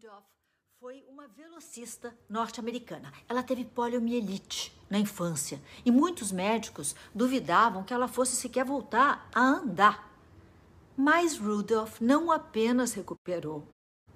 Rudolph foi uma velocista norte-americana. Ela teve poliomielite na infância e muitos médicos duvidavam que ela fosse sequer voltar a andar. Mas Rudolph não apenas recuperou,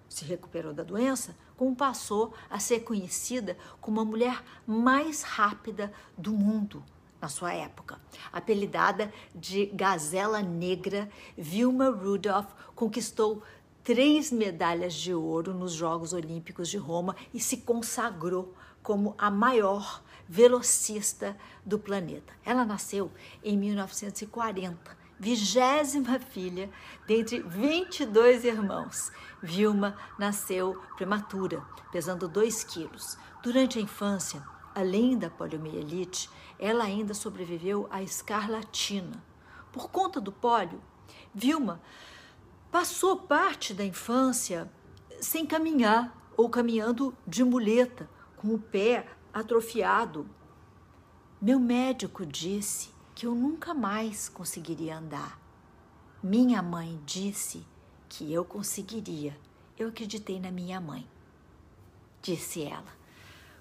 se recuperou da doença, como passou a ser conhecida como a mulher mais rápida do mundo na sua época. Apelidada de Gazela Negra, Vilma Rudolph conquistou três medalhas de ouro nos Jogos Olímpicos de Roma e se consagrou como a maior velocista do planeta. Ela nasceu em 1940, vigésima filha dentre 22 irmãos. Vilma nasceu prematura, pesando 2 quilos. Durante a infância, além da poliomielite, ela ainda sobreviveu à escarlatina. Por conta do pólio, Vilma passou parte da infância sem caminhar ou caminhando de muleta, com o pé atrofiado. Meu médico disse que eu nunca mais conseguiria andar. Minha mãe disse que eu conseguiria. Eu acreditei na minha mãe, disse ela,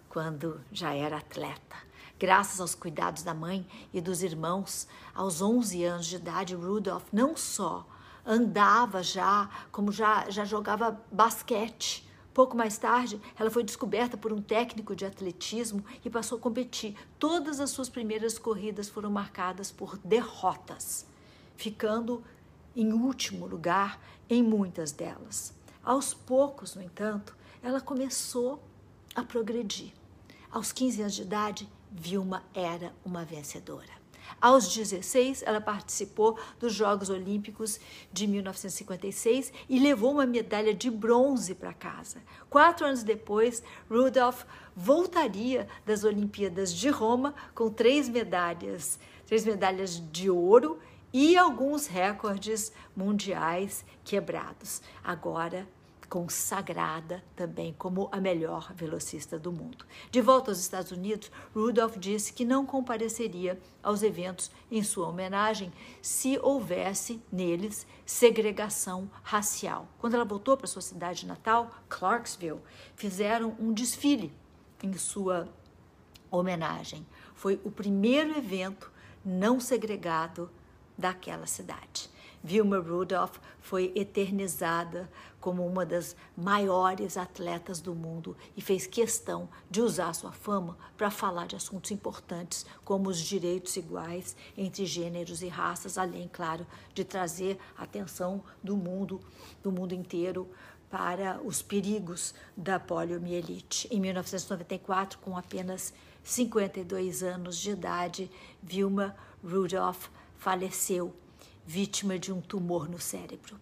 quando já era atleta. Graças aos cuidados da mãe e dos irmãos, aos 11 anos de idade, Rudolph não só andava já, como já, já jogava basquete. Pouco mais tarde, ela foi descoberta por um técnico de atletismo e passou a competir. Todas as suas primeiras corridas foram marcadas por derrotas, ficando em último lugar em muitas delas. Aos poucos, no entanto, ela começou a progredir. Aos 15 anos de idade, Vilma era uma vencedora. Aos 16, ela participou dos Jogos Olímpicos de 1956 e levou uma medalha de bronze para casa. Quatro anos depois, Rudolph voltaria das Olimpíadas de Roma com três medalhas, três medalhas de ouro e alguns recordes mundiais quebrados. Agora consagrada também como a melhor velocista do mundo. De volta aos Estados Unidos, Rudolph disse que não compareceria aos eventos em sua homenagem se houvesse neles segregação racial. Quando ela voltou para sua cidade natal, Clarksville, fizeram um desfile em sua homenagem. Foi o primeiro evento não segregado daquela cidade. Vilma Rudolph foi eternizada como uma das maiores atletas do mundo e fez questão de usar sua fama para falar de assuntos importantes como os direitos iguais entre gêneros e raças, além, claro, de trazer a atenção do mundo, do mundo inteiro para os perigos da poliomielite. Em 1994, com apenas 52 anos de idade, Vilma Rudolph faleceu vítima de um tumor no cérebro.